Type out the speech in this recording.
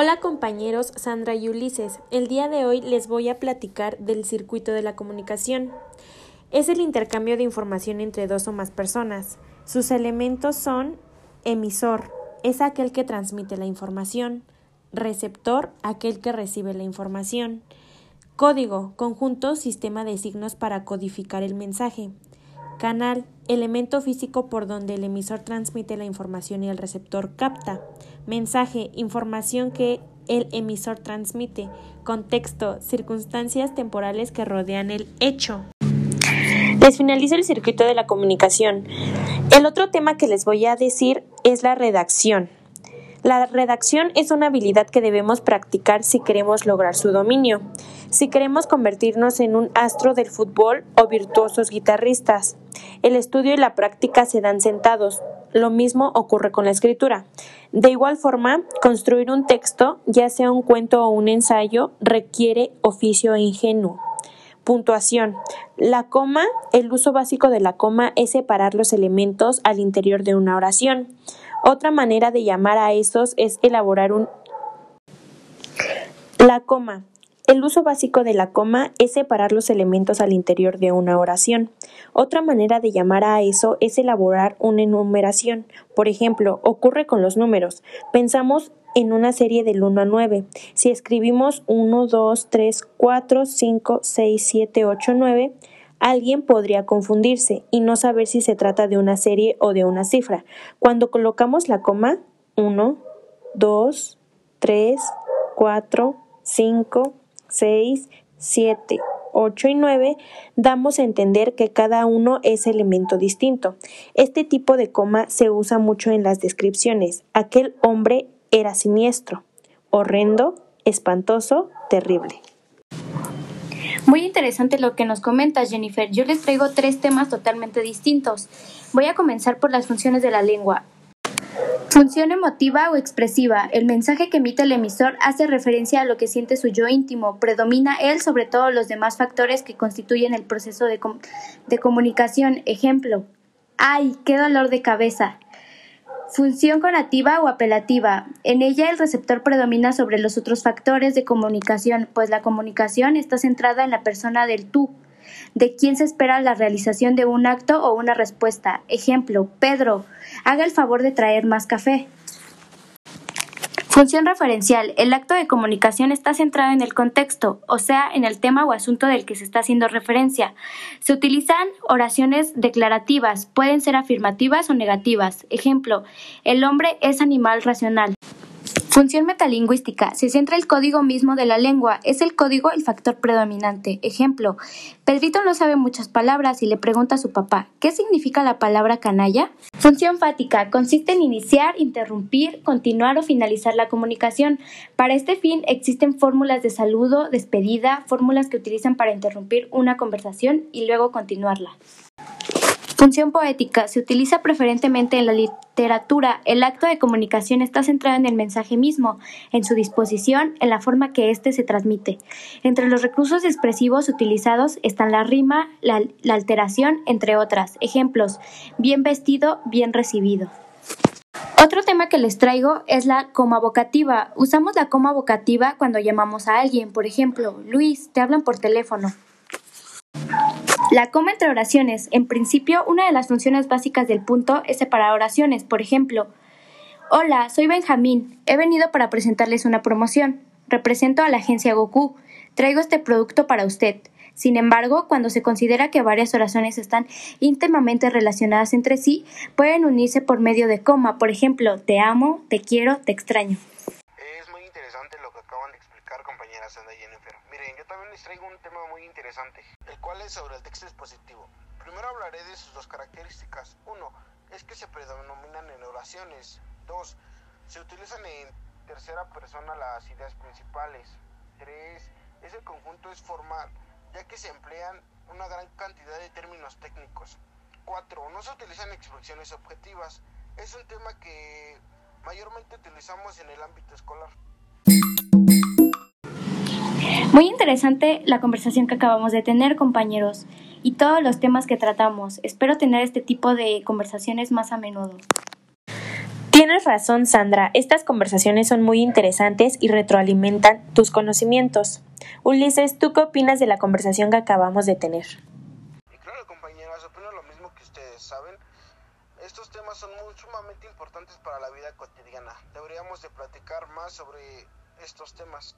Hola compañeros, Sandra y Ulises. El día de hoy les voy a platicar del circuito de la comunicación. Es el intercambio de información entre dos o más personas. Sus elementos son emisor, es aquel que transmite la información, receptor, aquel que recibe la información, código, conjunto, sistema de signos para codificar el mensaje, canal, elemento físico por donde el emisor transmite la información y el receptor capta, mensaje, información que el emisor transmite, contexto, circunstancias temporales que rodean el hecho. Les finalizo el circuito de la comunicación. El otro tema que les voy a decir es la redacción. La redacción es una habilidad que debemos practicar si queremos lograr su dominio, si queremos convertirnos en un astro del fútbol o virtuosos guitarristas. El estudio y la práctica se dan sentados. Lo mismo ocurre con la escritura. De igual forma, construir un texto, ya sea un cuento o un ensayo, requiere oficio ingenuo. Puntuación. La coma, el uso básico de la coma es separar los elementos al interior de una oración. Otra manera de llamar a esos es elaborar un... La coma. El uso básico de la coma es separar los elementos al interior de una oración. Otra manera de llamar a eso es elaborar una enumeración. Por ejemplo, ocurre con los números. Pensamos en una serie del 1 a 9. Si escribimos 1, 2, 3, 4, 5, 6, 7, 8, 9, alguien podría confundirse y no saber si se trata de una serie o de una cifra. Cuando colocamos la coma 1, 2, 3, 4, 5, 6, 7, 8 y 9, damos a entender que cada uno es elemento distinto. Este tipo de coma se usa mucho en las descripciones. Aquel hombre era siniestro, horrendo, espantoso, terrible. Muy interesante lo que nos comentas, Jennifer. Yo les traigo tres temas totalmente distintos. Voy a comenzar por las funciones de la lengua. Función emotiva o expresiva. El mensaje que emite el emisor hace referencia a lo que siente su yo íntimo. Predomina él sobre todos los demás factores que constituyen el proceso de, de comunicación. Ejemplo. ¡Ay, qué dolor de cabeza! Función conativa o apelativa. En ella el receptor predomina sobre los otros factores de comunicación, pues la comunicación está centrada en la persona del tú, de quien se espera la realización de un acto o una respuesta. Ejemplo, Pedro, haga el favor de traer más café. Función referencial. El acto de comunicación está centrado en el contexto, o sea, en el tema o asunto del que se está haciendo referencia. Se utilizan oraciones declarativas, pueden ser afirmativas o negativas. Ejemplo, el hombre es animal racional. Función metalingüística. Se centra el código mismo de la lengua. Es el código el factor predominante. Ejemplo, Pedrito no sabe muchas palabras y le pregunta a su papá, ¿qué significa la palabra canalla? Función fática. Consiste en iniciar, interrumpir, continuar o finalizar la comunicación. Para este fin existen fórmulas de saludo, despedida, fórmulas que utilizan para interrumpir una conversación y luego continuarla. Función poética. Se utiliza preferentemente en la literatura. El acto de comunicación está centrado en el mensaje mismo, en su disposición, en la forma que éste se transmite. Entre los recursos expresivos utilizados están la rima, la, la alteración, entre otras. Ejemplos. Bien vestido, bien recibido. Otro tema que les traigo es la coma vocativa. Usamos la coma vocativa cuando llamamos a alguien. Por ejemplo, Luis, te hablan por teléfono. La coma entre oraciones. En principio, una de las funciones básicas del punto es separar oraciones. Por ejemplo, Hola, soy Benjamín. He venido para presentarles una promoción. Represento a la agencia Goku. Traigo este producto para usted. Sin embargo, cuando se considera que varias oraciones están íntimamente relacionadas entre sí, pueden unirse por medio de coma. Por ejemplo, te amo, te quiero, te extraño. Es muy interesante lo que acaban de Jennifer. Miren, yo también les traigo un tema muy interesante, el cual es sobre el texto expositivo. Primero hablaré de sus dos características. Uno, es que se predominan en oraciones. Dos, se utilizan en tercera persona las ideas principales. Tres, ese conjunto es formal, ya que se emplean una gran cantidad de términos técnicos. Cuatro, no se utilizan expresiones objetivas. Es un tema que mayormente utilizamos en el ámbito escolar. Muy interesante la conversación que acabamos de tener, compañeros, y todos los temas que tratamos. Espero tener este tipo de conversaciones más a menudo. Tienes razón, Sandra. Estas conversaciones son muy interesantes y retroalimentan tus conocimientos. Ulises, ¿tú qué opinas de la conversación que acabamos de tener? Y claro, compañeras, opino lo mismo que ustedes, ¿saben? Estos temas son muy sumamente importantes para la vida cotidiana. Deberíamos de platicar más sobre estos temas.